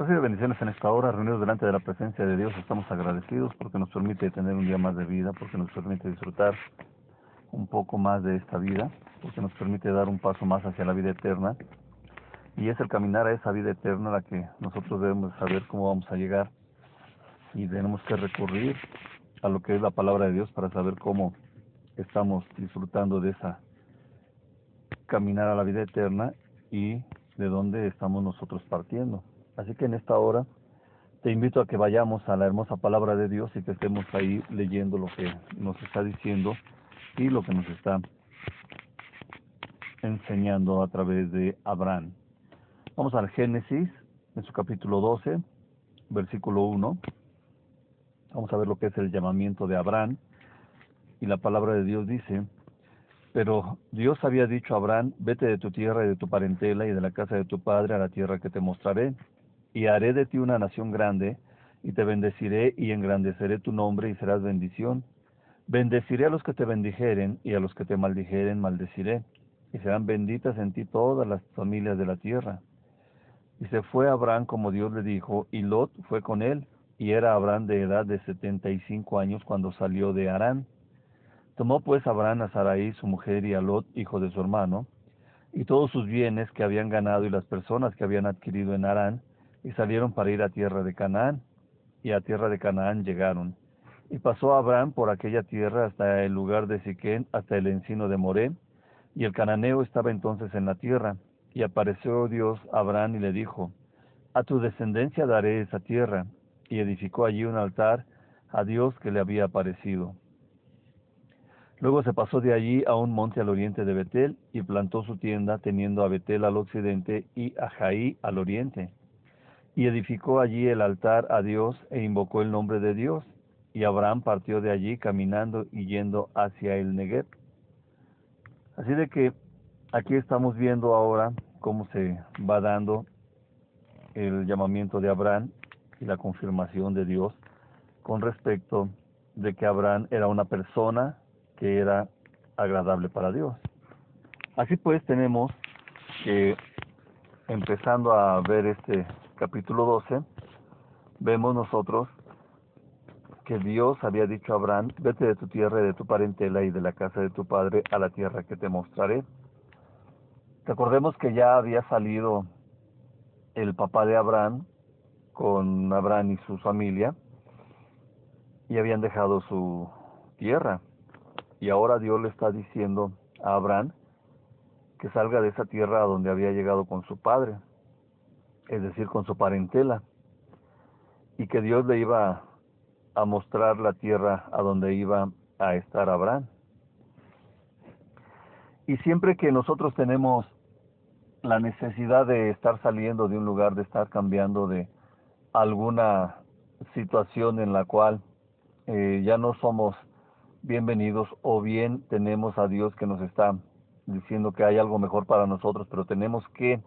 Recibe bendiciones en esta hora, reunidos delante de la presencia de Dios. Estamos agradecidos porque nos permite tener un día más de vida, porque nos permite disfrutar un poco más de esta vida, porque nos permite dar un paso más hacia la vida eterna. Y es el caminar a esa vida eterna la que nosotros debemos saber cómo vamos a llegar. Y tenemos que recurrir a lo que es la palabra de Dios para saber cómo estamos disfrutando de esa caminar a la vida eterna y de dónde estamos nosotros partiendo. Así que en esta hora te invito a que vayamos a la hermosa palabra de Dios y que estemos ahí leyendo lo que nos está diciendo y lo que nos está enseñando a través de Abraham. Vamos al Génesis, en su capítulo 12, versículo 1. Vamos a ver lo que es el llamamiento de Abraham. Y la palabra de Dios dice, pero Dios había dicho a Abraham, vete de tu tierra y de tu parentela y de la casa de tu padre a la tierra que te mostraré, y haré de ti una nación grande, y te bendeciré y engrandeceré tu nombre y serás bendición. Bendeciré a los que te bendijeren y a los que te maldijeren maldeciré, y serán benditas en ti todas las familias de la tierra. Y se fue Abraham como Dios le dijo, y Lot fue con él, y era Abraham de edad de setenta y cinco años cuando salió de Harán. Tomó pues Abraham a Sarai, su mujer, y a Lot, hijo de su hermano, y todos sus bienes que habían ganado y las personas que habían adquirido en Harán, y salieron para ir a tierra de Canaán. Y a tierra de Canaán llegaron. Y pasó Abraham por aquella tierra hasta el lugar de Siquén, hasta el encino de Moré, y el cananeo estaba entonces en la tierra. Y apareció Dios a Abraham y le dijo, A tu descendencia daré esa tierra. Y edificó allí un altar a Dios que le había aparecido. Luego se pasó de allí a un monte al oriente de Betel y plantó su tienda, teniendo a Betel al occidente y a Jaí al oriente. Y edificó allí el altar a Dios e invocó el nombre de Dios. Y Abraham partió de allí caminando y yendo hacia el Negev. Así de que aquí estamos viendo ahora cómo se va dando el llamamiento de Abraham y la confirmación de Dios con respecto de que Abraham era una persona que era agradable para Dios. Así pues tenemos que empezando a ver este capítulo 12, vemos nosotros que Dios había dicho a Abraham, vete de tu tierra y de tu parentela y de la casa de tu padre a la tierra que te mostraré. Recordemos que ya había salido el papá de Abraham con Abraham y su familia y habían dejado su tierra. Y ahora Dios le está diciendo a Abraham que salga de esa tierra a donde había llegado con su padre es decir, con su parentela, y que Dios le iba a mostrar la tierra a donde iba a estar Abraham. Y siempre que nosotros tenemos la necesidad de estar saliendo de un lugar, de estar cambiando de alguna situación en la cual eh, ya no somos bienvenidos o bien tenemos a Dios que nos está diciendo que hay algo mejor para nosotros, pero tenemos que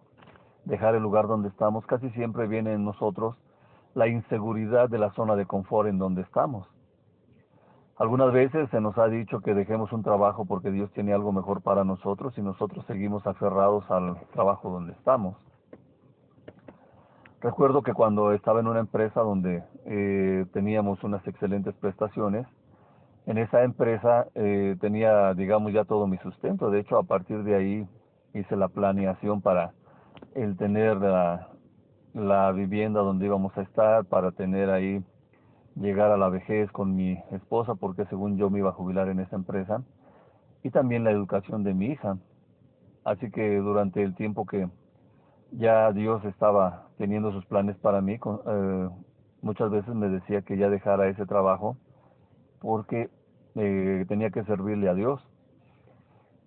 dejar el lugar donde estamos, casi siempre viene en nosotros la inseguridad de la zona de confort en donde estamos. Algunas veces se nos ha dicho que dejemos un trabajo porque Dios tiene algo mejor para nosotros y nosotros seguimos aferrados al trabajo donde estamos. Recuerdo que cuando estaba en una empresa donde eh, teníamos unas excelentes prestaciones, en esa empresa eh, tenía, digamos, ya todo mi sustento. De hecho, a partir de ahí hice la planeación para el tener la, la vivienda donde íbamos a estar, para tener ahí, llegar a la vejez con mi esposa, porque según yo me iba a jubilar en esa empresa, y también la educación de mi hija. Así que durante el tiempo que ya Dios estaba teniendo sus planes para mí, eh, muchas veces me decía que ya dejara ese trabajo porque eh, tenía que servirle a Dios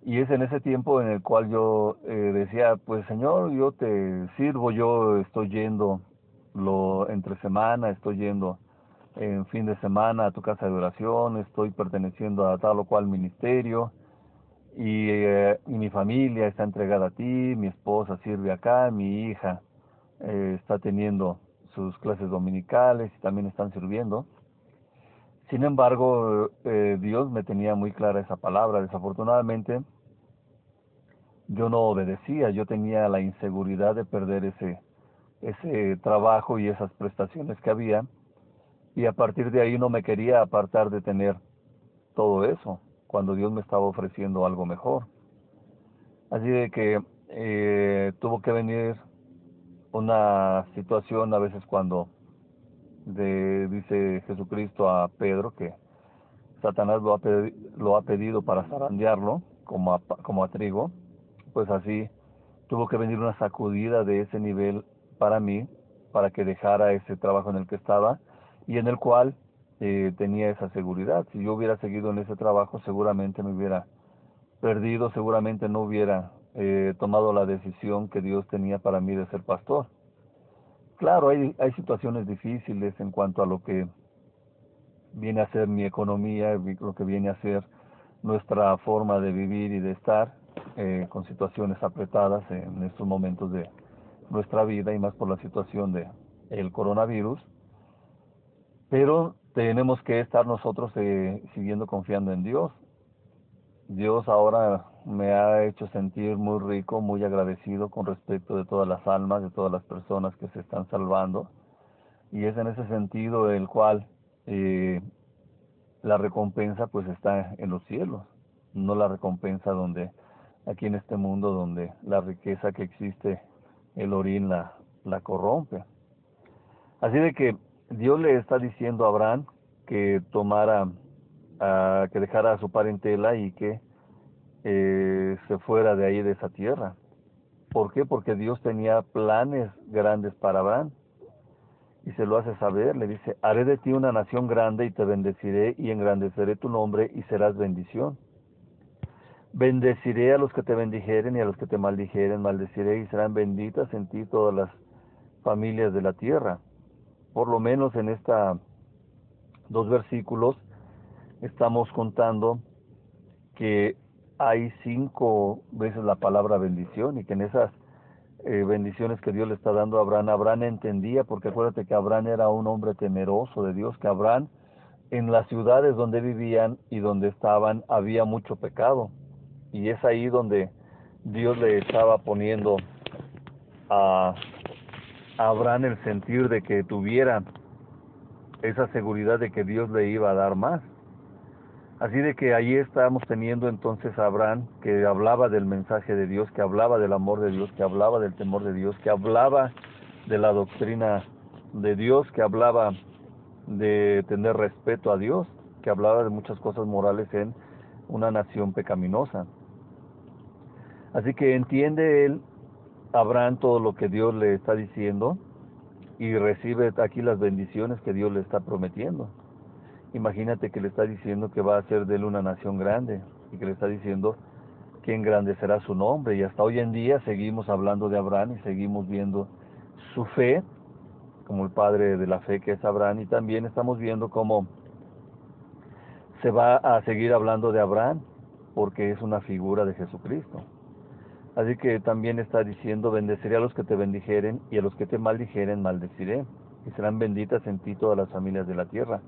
y es en ese tiempo en el cual yo eh, decía, pues Señor, yo te sirvo, yo estoy yendo lo entre semana, estoy yendo en fin de semana a tu casa de oración, estoy perteneciendo a tal o cual ministerio y, eh, mi familia está entregada a ti, mi esposa sirve acá, mi hija eh, está teniendo sus clases dominicales y también están sirviendo. Sin embargo, eh, Dios me tenía muy clara esa palabra. Desafortunadamente, yo no obedecía, yo tenía la inseguridad de perder ese ese trabajo y esas prestaciones que había y a partir de ahí no me quería apartar de tener todo eso cuando Dios me estaba ofreciendo algo mejor. Así de que eh, tuvo que venir una situación a veces cuando de, dice Jesucristo a Pedro que Satanás lo ha, lo ha pedido para zarandearlo como a, como a trigo, pues así tuvo que venir una sacudida de ese nivel para mí, para que dejara ese trabajo en el que estaba y en el cual eh, tenía esa seguridad. Si yo hubiera seguido en ese trabajo, seguramente me hubiera perdido, seguramente no hubiera eh, tomado la decisión que Dios tenía para mí de ser pastor. Claro, hay, hay situaciones difíciles en cuanto a lo que viene a ser mi economía, lo que viene a ser nuestra forma de vivir y de estar eh, con situaciones apretadas en estos momentos de nuestra vida y más por la situación de el coronavirus. Pero tenemos que estar nosotros eh, siguiendo confiando en Dios. Dios ahora me ha hecho sentir muy rico, muy agradecido con respecto de todas las almas, de todas las personas que se están salvando. Y es en ese sentido el cual eh, la recompensa pues está en los cielos, no la recompensa donde aquí en este mundo donde la riqueza que existe el orín la, la corrompe. Así de que Dios le está diciendo a Abraham que tomara, que dejara a su parentela y que eh, se fuera de ahí de esa tierra. ¿Por qué? Porque Dios tenía planes grandes para Abraham. Y se lo hace saber, le dice, haré de ti una nación grande y te bendeciré y engrandeceré tu nombre y serás bendición. Bendeciré a los que te bendijeren y a los que te maldijeren, maldeciré y serán benditas en ti todas las familias de la tierra. Por lo menos en estos dos versículos estamos contando que hay cinco veces la palabra bendición y que en esas eh, bendiciones que Dios le está dando a Abraham, Abraham entendía, porque acuérdate que Abraham era un hombre temeroso de Dios, que Abraham en las ciudades donde vivían y donde estaban había mucho pecado. Y es ahí donde Dios le estaba poniendo a, Abraham el sentir de que tuviera esa seguridad de que Dios le iba a dar más. Así de que allí estábamos teniendo entonces a Abraham que hablaba del mensaje de Dios, que hablaba del amor de Dios, que hablaba del temor de Dios, que hablaba de la doctrina de Dios, que hablaba de tener respeto a Dios, que hablaba de muchas cosas morales en una nación pecaminosa. Así que entiende él, Abraham, todo lo que Dios le está diciendo y recibe aquí las bendiciones que Dios le está prometiendo. Imagínate que le está diciendo que va a ser de él una nación grande y que le está diciendo que engrandecerá su nombre. Y hasta hoy en día seguimos hablando de Abraham y seguimos viendo su fe como el padre de la fe que es Abraham y también estamos viendo cómo se va a seguir hablando de Abraham porque es una figura de Jesucristo. Así que también está diciendo, bendeciré a los que te bendijeren y a los que te maldijeren maldeciré y serán benditas en ti todas las familias de la tierra.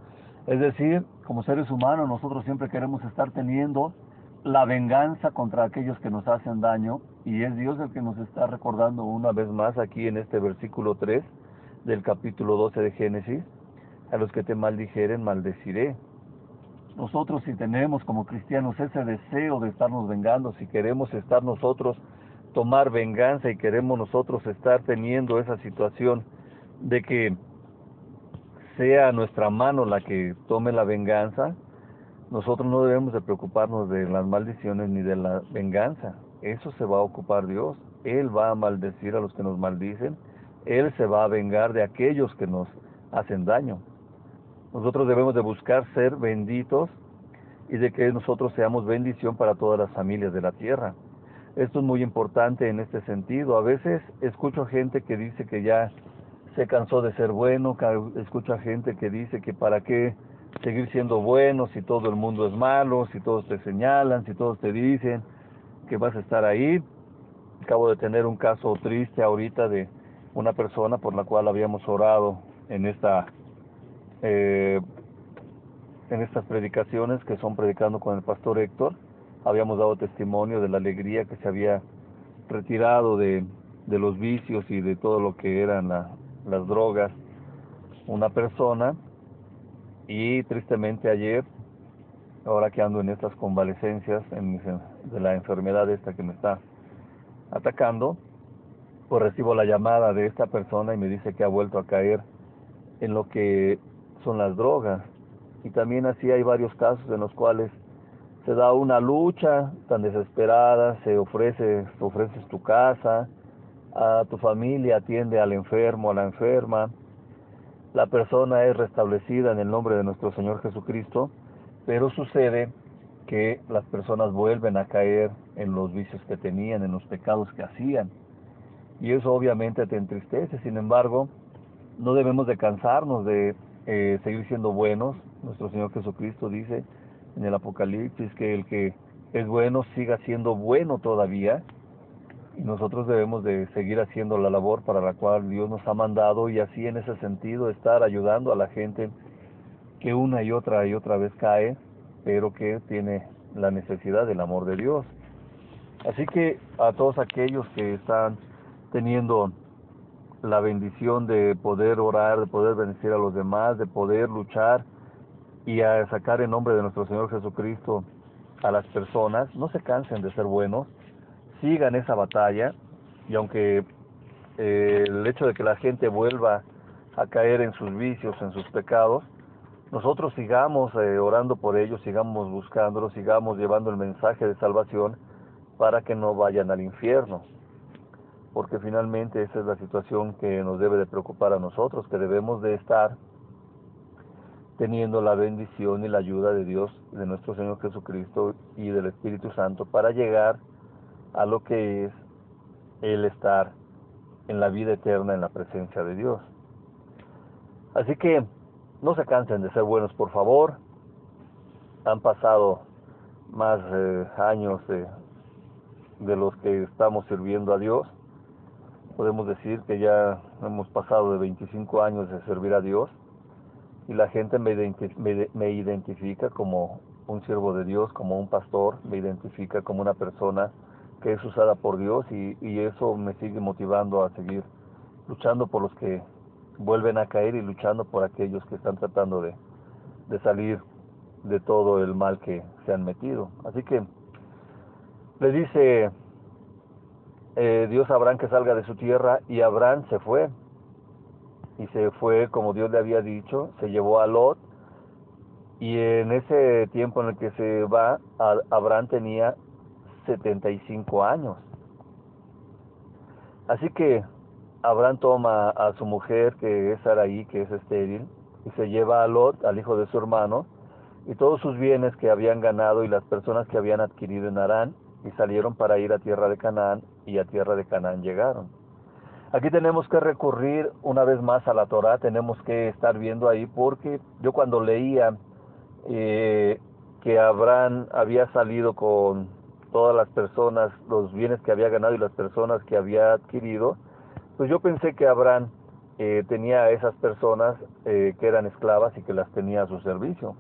Es decir, como seres humanos nosotros siempre queremos estar teniendo la venganza contra aquellos que nos hacen daño y es Dios el que nos está recordando una vez más aquí en este versículo 3 del capítulo 12 de Génesis, a los que te maldijeren maldeciré. Nosotros si tenemos como cristianos ese deseo de estarnos vengando, si queremos estar nosotros tomar venganza y queremos nosotros estar teniendo esa situación de que sea nuestra mano la que tome la venganza, nosotros no debemos de preocuparnos de las maldiciones ni de la venganza. Eso se va a ocupar Dios. Él va a maldecir a los que nos maldicen. Él se va a vengar de aquellos que nos hacen daño. Nosotros debemos de buscar ser benditos y de que nosotros seamos bendición para todas las familias de la tierra. Esto es muy importante en este sentido. A veces escucho gente que dice que ya se cansó de ser bueno, escucha gente que dice que para qué seguir siendo bueno si todo el mundo es malo, si todos te señalan, si todos te dicen que vas a estar ahí. Acabo de tener un caso triste ahorita de una persona por la cual habíamos orado en esta eh, en estas predicaciones que son predicando con el pastor Héctor. Habíamos dado testimonio de la alegría que se había retirado de de los vicios y de todo lo que eran las drogas una persona y tristemente ayer, ahora que ando en estas convalecencias en de la enfermedad esta que me está atacando, pues recibo la llamada de esta persona y me dice que ha vuelto a caer en lo que son las drogas. Y también así hay varios casos en los cuales se da una lucha tan desesperada, se ofrece, ofreces tu casa, a tu familia, atiende al enfermo, a la enferma, la persona es restablecida en el nombre de nuestro Señor Jesucristo, pero sucede que las personas vuelven a caer en los vicios que tenían, en los pecados que hacían. Y eso obviamente te entristece, sin embargo, no debemos de cansarnos de eh, seguir siendo buenos. Nuestro Señor Jesucristo dice en el Apocalipsis que el que es bueno siga siendo bueno todavía y nosotros debemos de seguir haciendo la labor para la cual Dios nos ha mandado y así en ese sentido estar ayudando a la gente que una y otra y otra vez cae, pero que tiene la necesidad del amor de Dios. Así que a todos aquellos que están teniendo la bendición de poder orar, de poder bendecir a los demás, de poder luchar y a sacar en nombre de nuestro Señor Jesucristo a las personas, no se cansen de ser buenos, sigan esa batalla y aunque eh, el hecho de que la gente vuelva a caer en sus vicios, en sus pecados, nosotros sigamos eh, orando por ellos, sigamos buscándolos, sigamos llevando el mensaje de salvación para que no vayan al infierno. Porque finalmente esa es la situación que nos debe de preocupar a nosotros, que debemos de estar teniendo la bendición y la ayuda de Dios, de nuestro Señor Jesucristo y del Espíritu Santo para llegar a lo que es el estar en la vida eterna en la presencia de Dios. Así que no se cansen de ser buenos, por favor. Han pasado más eh, años de, de los que estamos sirviendo a Dios. Podemos decir que ya hemos pasado de 25 años de servir a Dios y la gente me, me identifica como un siervo de Dios, como un pastor, me identifica como una persona que es usada por Dios y, eso me sigue motivando a seguir luchando por los que vuelven a caer y luchando por aquellos que están tratando de, salir de todo el mal que se han metido. Así que le dice eh, Dios a Abraham que salga de su tierra y Abraham se fue. Y se fue como Dios le había dicho, se llevó a Lot y en ese tiempo en el que se va, Abraham tenía 75 años. Así que Abraham toma a su mujer, que es Saraí, que es estéril, y se lleva a Lot, al hijo de su hermano, y todos sus bienes que habían ganado y las personas que habían adquirido en Arán, y salieron para ir a tierra de Canaán, y a tierra de Canaán llegaron. Aquí tenemos que recurrir una vez más a la Torah, tenemos que estar viendo ahí, porque yo cuando leía eh, que Abraham había salido con todas las personas, los bienes que había ganado y las personas que había adquirido, pues yo pensé que Abraham eh, tenía a esas personas eh, que eran esclavas y que las tenía a su servicio.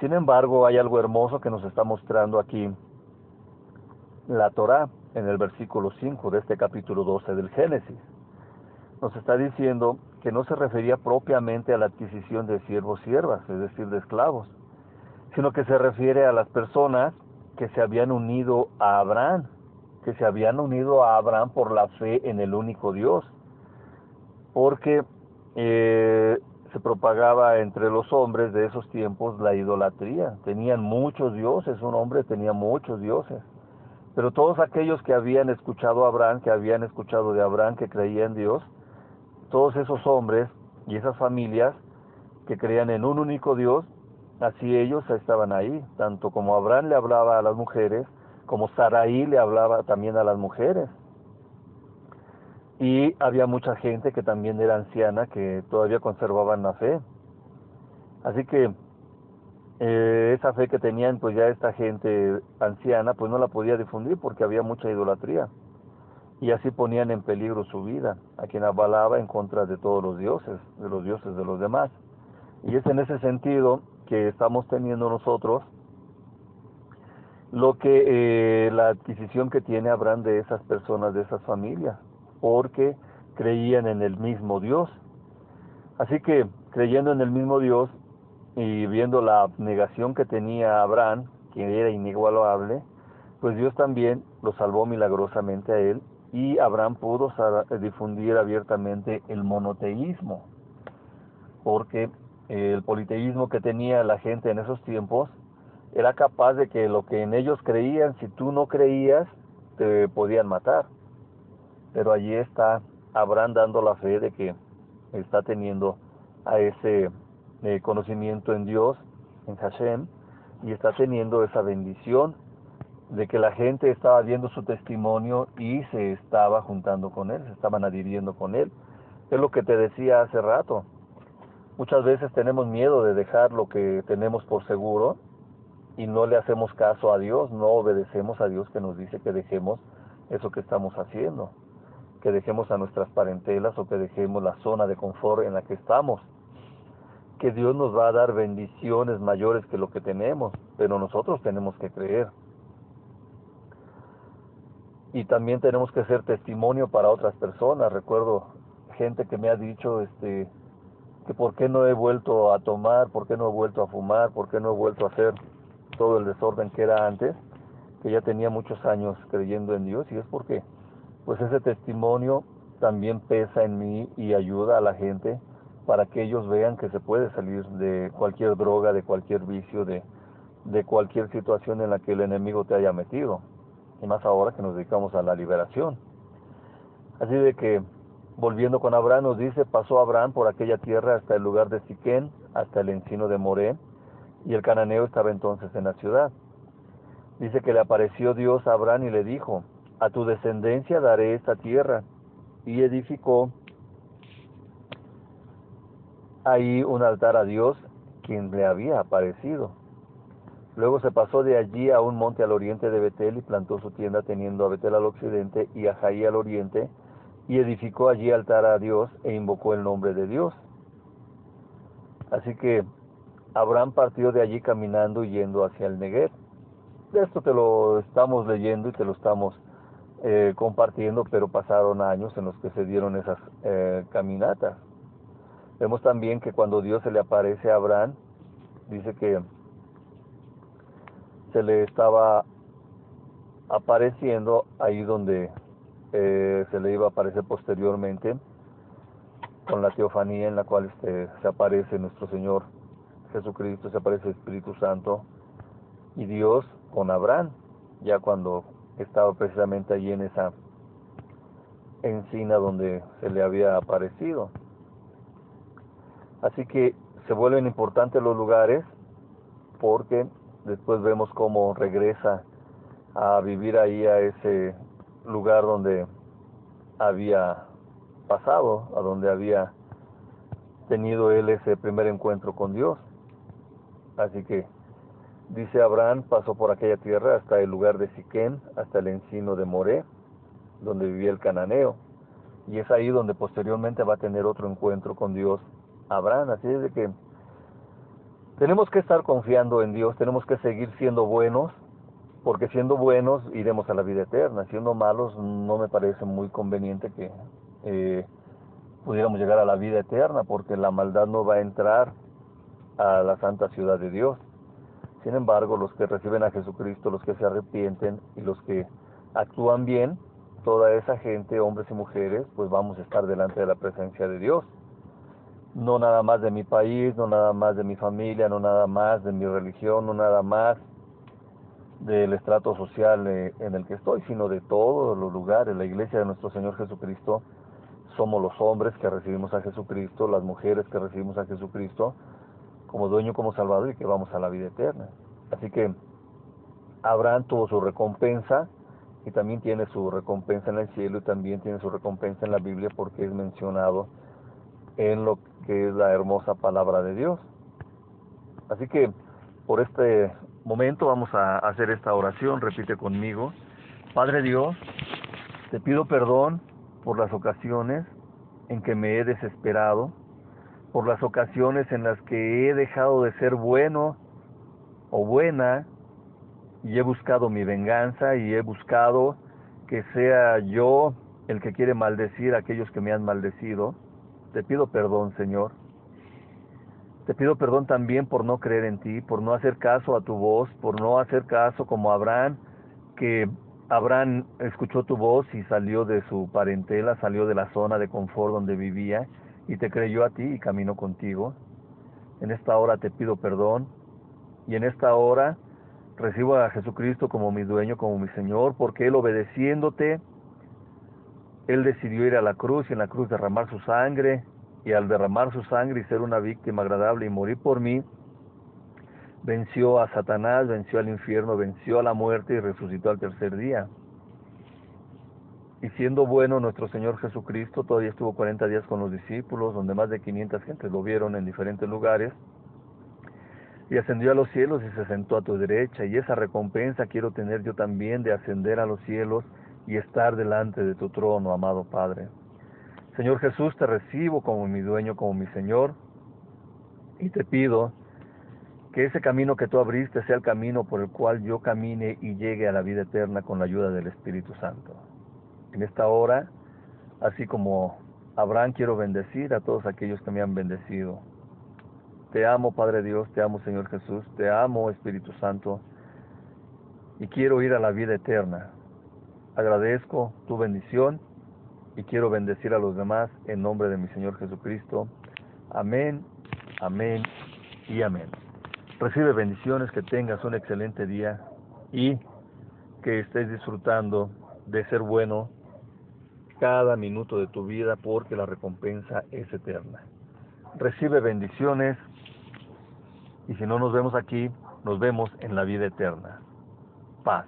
Sin embargo, hay algo hermoso que nos está mostrando aquí la Torah en el versículo 5 de este capítulo 12 del Génesis. Nos está diciendo que no se refería propiamente a la adquisición de siervos siervas, es decir, de esclavos, sino que se refiere a las personas que se habían unido a Abraham, que se habían unido a Abraham por la fe en el único Dios, porque eh, se propagaba entre los hombres de esos tiempos la idolatría. Tenían muchos dioses, un hombre tenía muchos dioses. Pero todos aquellos que habían escuchado a Abraham, que habían escuchado de Abraham, que creían en Dios, todos esos hombres y esas familias que creían en un único Dios, Así ellos estaban ahí, tanto como Abraham le hablaba a las mujeres, como Saraí le hablaba también a las mujeres. Y había mucha gente que también era anciana, que todavía conservaban la fe. Así que eh, esa fe que tenían pues ya esta gente anciana pues no la podía difundir porque había mucha idolatría. Y así ponían en peligro su vida, a quien avalaba en contra de todos los dioses, de los dioses de los demás. Y es en ese sentido que estamos teniendo nosotros, lo que eh, la adquisición que tiene Abraham de esas personas, de esas familias, porque creían en el mismo Dios. Así que creyendo en el mismo Dios y viendo la abnegación que tenía Abraham, que era inigualable, pues Dios también lo salvó milagrosamente a él y Abraham pudo difundir abiertamente el monoteísmo, porque el politeísmo que tenía la gente en esos tiempos era capaz de que lo que en ellos creían, si tú no creías, te podían matar. Pero allí está Abraham dando la fe de que está teniendo a ese eh, conocimiento en Dios, en Hashem, y está teniendo esa bendición de que la gente estaba viendo su testimonio y se estaba juntando con él, se estaban adhiriendo con él. Es lo que te decía hace rato. Muchas veces tenemos miedo de dejar lo que tenemos por seguro y no le hacemos caso a Dios, no obedecemos a Dios que nos dice que dejemos eso que estamos haciendo, que dejemos a nuestras parentelas o que dejemos la zona de confort en la que estamos, que Dios nos va a dar bendiciones mayores que lo que tenemos, pero nosotros tenemos que creer. Y también tenemos que ser testimonio para otras personas. Recuerdo gente que me ha dicho, este, que por qué no he vuelto a tomar, por qué no he vuelto a fumar, por qué no he vuelto a hacer todo el desorden que era antes, que ya tenía muchos años creyendo en Dios y es porque pues ese testimonio también pesa en mí y ayuda a la gente para que ellos vean que se puede salir de cualquier droga, de cualquier vicio, de, de cualquier situación en la que el enemigo te haya metido. Y más ahora que nos dedicamos a la liberación. Así de que, volviendo con Abraham, nos dice, pasó Abraham por aquella tierra hasta el lugar de Siquén, hasta el encino de Moré, y el cananeo estaba entonces en la ciudad. Dice que le apareció Dios a Abraham y le dijo, a tu descendencia daré esta tierra. Y edificó ahí un altar a Dios, quien le había aparecido. Luego se pasó de allí a un monte al oriente de Betel y plantó su tienda teniendo a Betel al occidente y a Jaí al oriente, y edificó allí altar a Dios e invocó el nombre de Dios. Así que Abraham partió de allí caminando y yendo hacia el Negev. Esto te lo estamos leyendo y te lo estamos eh, compartiendo, pero pasaron años en los que se dieron esas eh, caminatas. Vemos también que cuando Dios se le aparece a Abraham, dice que se le estaba apareciendo ahí donde eh, se le iba a aparecer posteriormente con la teofanía en la cual este, se aparece nuestro Señor Jesucristo, se aparece el Espíritu Santo y Dios con Abraham, ya cuando estaba precisamente allí en esa encina donde se le había aparecido. Así que se vuelven importantes los lugares porque después vemos cómo regresa a vivir ahí a ese lugar donde había pasado, a donde había tenido él ese primer encuentro con Dios. Así que dice Abraham pasó por aquella tierra hasta el lugar de Siquén, hasta el encino de Moré, donde vivía el cananeo. Y es ahí donde posteriormente va a tener otro encuentro con Dios Abraham. Así es de que tenemos que estar confiando en Dios, tenemos que seguir siendo buenos, porque siendo buenos iremos a la vida eterna. Siendo malos no me parece muy conveniente que eh, pudiéramos llegar a la vida eterna, porque la maldad no va a entrar a la santa ciudad de Dios. Sin embargo, los que reciben a Jesucristo, los que se arrepienten y los que actúan bien, toda esa gente, hombres y mujeres, pues vamos a estar delante de la presencia de Dios. No nada más de mi país, no nada más de mi familia, no nada más de mi religión, no nada más del estrato social eh, en el que estoy, sino de todos los lugares. La iglesia de nuestro Señor Jesucristo somos los hombres que recibimos a Jesucristo, las mujeres que recibimos a Jesucristo, como dueño, como salvador y que vamos a la vida eterna. Así que Abraham tuvo su recompensa y también tiene su recompensa en el cielo y también tiene su recompensa en la Biblia porque es mencionado en lo que es la hermosa palabra de Dios. Así que por este momento vamos a hacer esta oración, repite conmigo. Padre Dios, te pido perdón por las ocasiones en que me he desesperado por las ocasiones en las que he dejado de ser bueno o buena y he buscado mi venganza y he buscado que sea yo el que quiere maldecir a aquellos que me han maldecido. Te pido perdón, Señor. Te pido perdón también por no creer en ti, por no hacer caso a tu voz, por no hacer caso como Abraham, que Abraham escuchó tu voz y salió de su parentela, salió de la zona de confort donde vivía y te creyó a ti y caminó contigo. En esta hora te pido perdón y en esta hora recibo a Jesucristo como mi dueño, como mi Señor, porque Él obedeciéndote, Él decidió ir a la cruz y en la cruz derramar su sangre. Y al derramar su sangre y ser una víctima agradable y morir por mí, venció a Satanás, venció al infierno, venció a la muerte y resucitó al tercer día. Y siendo bueno nuestro Señor Jesucristo, todavía estuvo 40 días con los discípulos, donde más de 500 gentes lo vieron en diferentes lugares, y ascendió a los cielos y se sentó a tu derecha, y esa recompensa quiero tener yo también de ascender a los cielos y estar delante de tu trono, amado Padre. Señor Jesús, te recibo como mi dueño, como mi Señor, y te pido que ese camino que tú abriste sea el camino por el cual yo camine y llegue a la vida eterna con la ayuda del Espíritu Santo. En esta hora, así como Abraham, quiero bendecir a todos aquellos que me han bendecido. Te amo, Padre Dios, te amo, Señor Jesús, te amo, Espíritu Santo, y quiero ir a la vida eterna. Agradezco tu bendición y quiero bendecir a los demás en nombre de mi Señor Jesucristo. Amén, amén y amén. Recibe bendiciones, que tengas un excelente día y que estés disfrutando de ser bueno cada minuto de tu vida porque la recompensa es eterna. Recibe bendiciones y si no nos vemos aquí, nos vemos en la vida eterna. Paz.